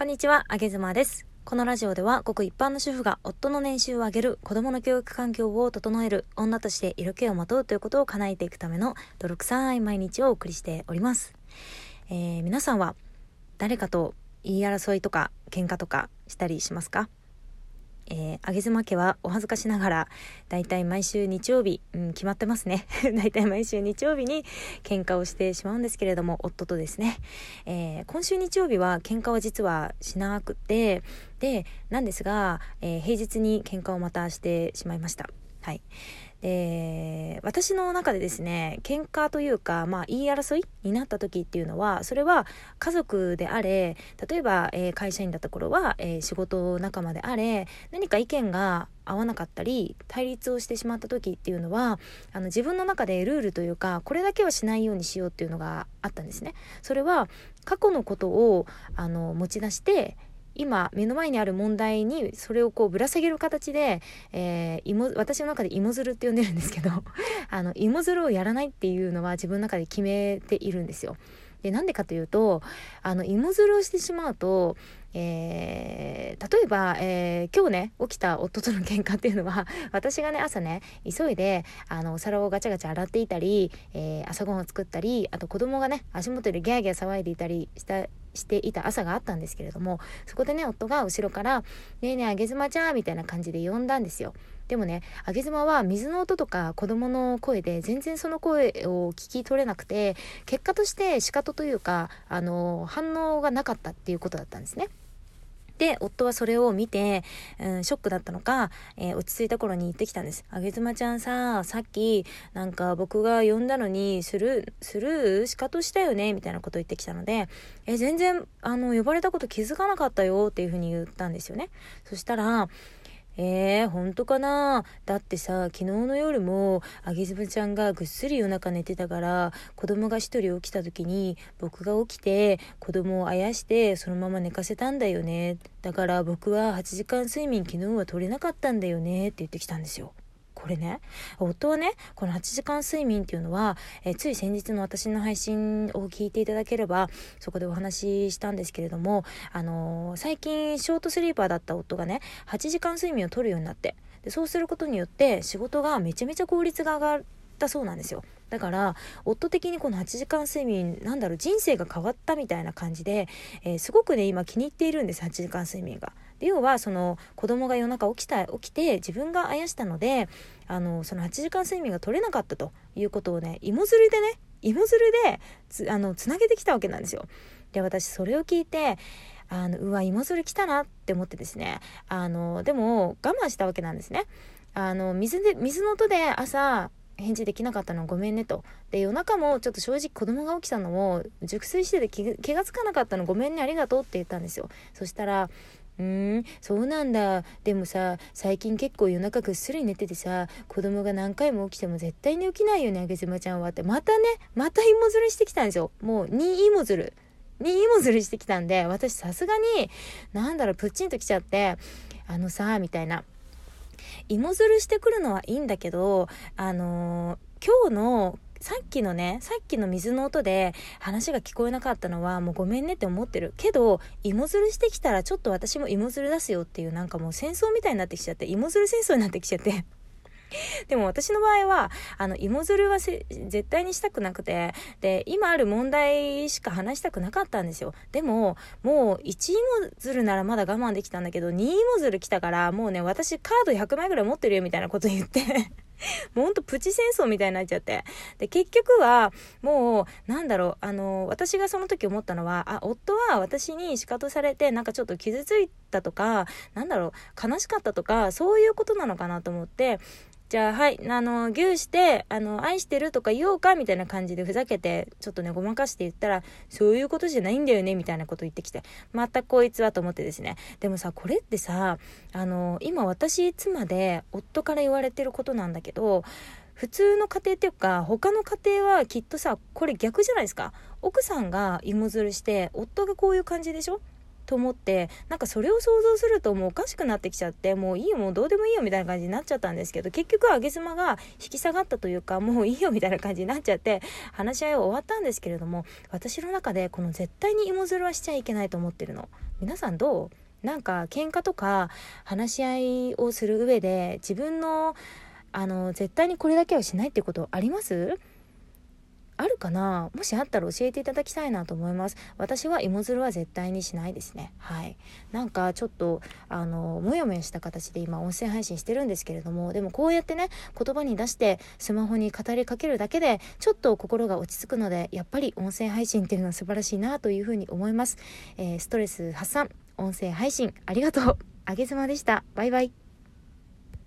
こんにちは、あげずまです。このラジオでは、ごく一般の主婦が夫の年収を上げる、子供の教育環境を整える、女として色気をまとうということを叶えていくための泥臭い毎日をお送りしております。えー、皆さんは誰かと言い争いとか喧嘩とかしたりしますか？えー、あげずま家はお恥ずかしながら、だいたい毎週日曜日、うん、決まってますね。だいたい毎週日曜日に喧嘩をしてしまうんですけれども、夫とですね。えー、今週日曜日は喧嘩は実はしなくて、で、なんですが、えー、平日に喧嘩をまたしてしまいました。はい。で私の中でですね喧嘩というか、まあ、言い争いになった時っていうのはそれは家族であれ例えば、えー、会社員だった頃は、えー、仕事仲間であれ何か意見が合わなかったり対立をしてしまった時っていうのはあの自分の中でルールというかこれだけはしないようにしようっていうのがあったんですね。それは過去のことをあの持ち出して今目の前にある問題にそれをこうぶら下げる形で、えー、私の中で芋づるって呼んでるんですけど あの芋づるをやらないっていうのは自分の中で決めているんですよ。でなんでかというとあの芋づるをしてしまうと、えー、例えば、えー、今日ね起きた夫との喧嘩っていうのは 私がね朝ね急いであのお皿をガチャガチャ洗っていたり、えー、朝ごはんを作ったりあと子供がね足元でギャーギャー騒いでいたりしたしていた朝があったんですけれどもそこでね夫が後ろから「ねえねえあげずまちゃん」みたいな感じで呼んだんですよ。でもねあげ妻は水の音とか子供の声で全然その声を聞き取れなくて結果として仕方というかあの反応がなかったっていうことだったんですね。で、夫はそれを見て、うん、ショックだったのか、えー、落ち着いた頃に言ってきたんです。あげずまちゃんさ、さっき、なんか僕が呼んだのに、スルー、スルーしかとしたよねみたいなことを言ってきたので、え、全然、あの、呼ばれたこと気づかなかったよっていうふうに言ったんですよね。そしたら、えー、本当かな？だってさ、昨日の夜も、あげずぶちゃんがぐっすり夜中寝てたから、子供が一人起きた時に、僕が起きて、子供をあやして、そのまま寝かせたんだよね。だから僕は8時間睡眠昨日は取れなかったんだよねって言ってきたんですよ。これね夫はねこの8時間睡眠っていうのは、えつい先日の私の配信を聞いていただければそこでお話ししたんですけれども、あのー、最近ショートスリーパーだった夫がね8時間睡眠をとるようになってでそうすることによって仕事がめちゃめちゃ効率が上がったそうなんですよ。だから夫的にこの8時間睡眠なんだろう人生が変わったみたいな感じで、えー、すごくね今気に入っているんです8時間睡眠が。で要はその子供が夜中起きた起きて自分があやしたのであのその8時間睡眠が取れなかったということをね芋づるでね芋づるでつあのつなげてきたわけなんですよ。で私それを聞いてあのうわ芋づる来たなって思ってですねあのでも我慢したわけなんですね。あの水で水の音で朝返事できなかったのごめんねと。で、夜中もちょっと正直子供が起きたのも熟睡してて気がつかなかったのごめんねありがとうって言ったんですよ。そしたら、うーん、そうなんだ。でもさ、最近結構夜中ぐっすり寝ててさ、子供が何回も起きても絶対に起きないよね、あげずまちゃんはって。またね、また芋づるしてきたんですよ。もう2芋づる。2芋づるしてきたんで、私さすがに、なんだろう、プッチンときちゃって、あのさ、みたいな。芋づるしてくるのはいいんだけど、あのー、今日のさっきのね、さっきの水の音で話が聞こえなかったのはもうごめんねって思ってる。けど、芋づるしてきたらちょっと私も芋づる出すよっていうなんかもう戦争みたいになってきちゃって、芋づる戦争になってきちゃって。でも私の場合は、あの、芋づるは絶対にしたくなくて、で、今ある問題しか話したくなかったんですよ。でも、もう1芋づるならまだ我慢できたんだけど、2芋づる来たから、もうね、私カード100枚ぐらい持ってるよみたいなこと言って もうほんとプチ戦争みたいになっちゃって。で、結局は、もう、なんだろう、あの、私がその時思ったのは、あ、夫は私に仕方されて、なんかちょっと傷ついたとか、なんだろう、悲しかったとか、そういうことなのかなと思って、じゃあ、はい、あの、牛して、あの、愛してるとか言おうかみたいな感じでふざけて、ちょっとね、ごまかして言ったら、そういうことじゃないんだよねみたいなこと言ってきて、またこいつはと思ってですね。でもさ、これってさ、あの、今私、妻で、夫から言われてることなんだけど、普通の家庭っていうか他の家庭はきっとさこれ逆じゃないですか奥さんが芋づるして夫がこういう感じでしょ？と思ってなんかそれを想像するともうおかしくなってきちゃってもういいよもうどうでもいいよみたいな感じになっちゃったんですけど結局上げ妻が引き下がったというかもういいよみたいな感じになっちゃって話し合いは終わったんですけれども私の中でこの絶対に芋づるはしちゃいけないと思ってるの。皆さんどう？なんか喧嘩とか話し合いをする上で自分のあの絶対にこれだけはしないってことあります？あるかな？もしあったら教えていただきたいなと思います。私は芋づるは絶対にしないですね。はい。なんかちょっとあのもやもやした形で今音声配信してるんですけれどもでもこうやってね言葉に出してスマホに語りかけるだけでちょっと心が落ち着くのでやっぱり音声配信っていうのは素晴らしいなというふうに思います、えー、ストレス発散音声配信ありがとう。あげずまでした。バイバイ。